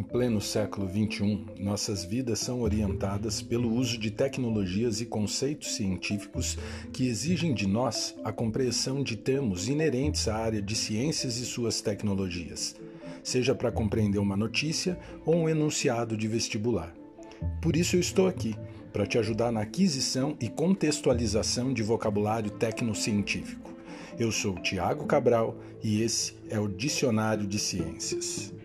Em pleno século XXI, nossas vidas são orientadas pelo uso de tecnologias e conceitos científicos que exigem de nós a compreensão de termos inerentes à área de ciências e suas tecnologias, seja para compreender uma notícia ou um enunciado de vestibular. Por isso eu estou aqui, para te ajudar na aquisição e contextualização de vocabulário tecnocientífico. Eu sou Tiago Cabral e esse é o Dicionário de Ciências.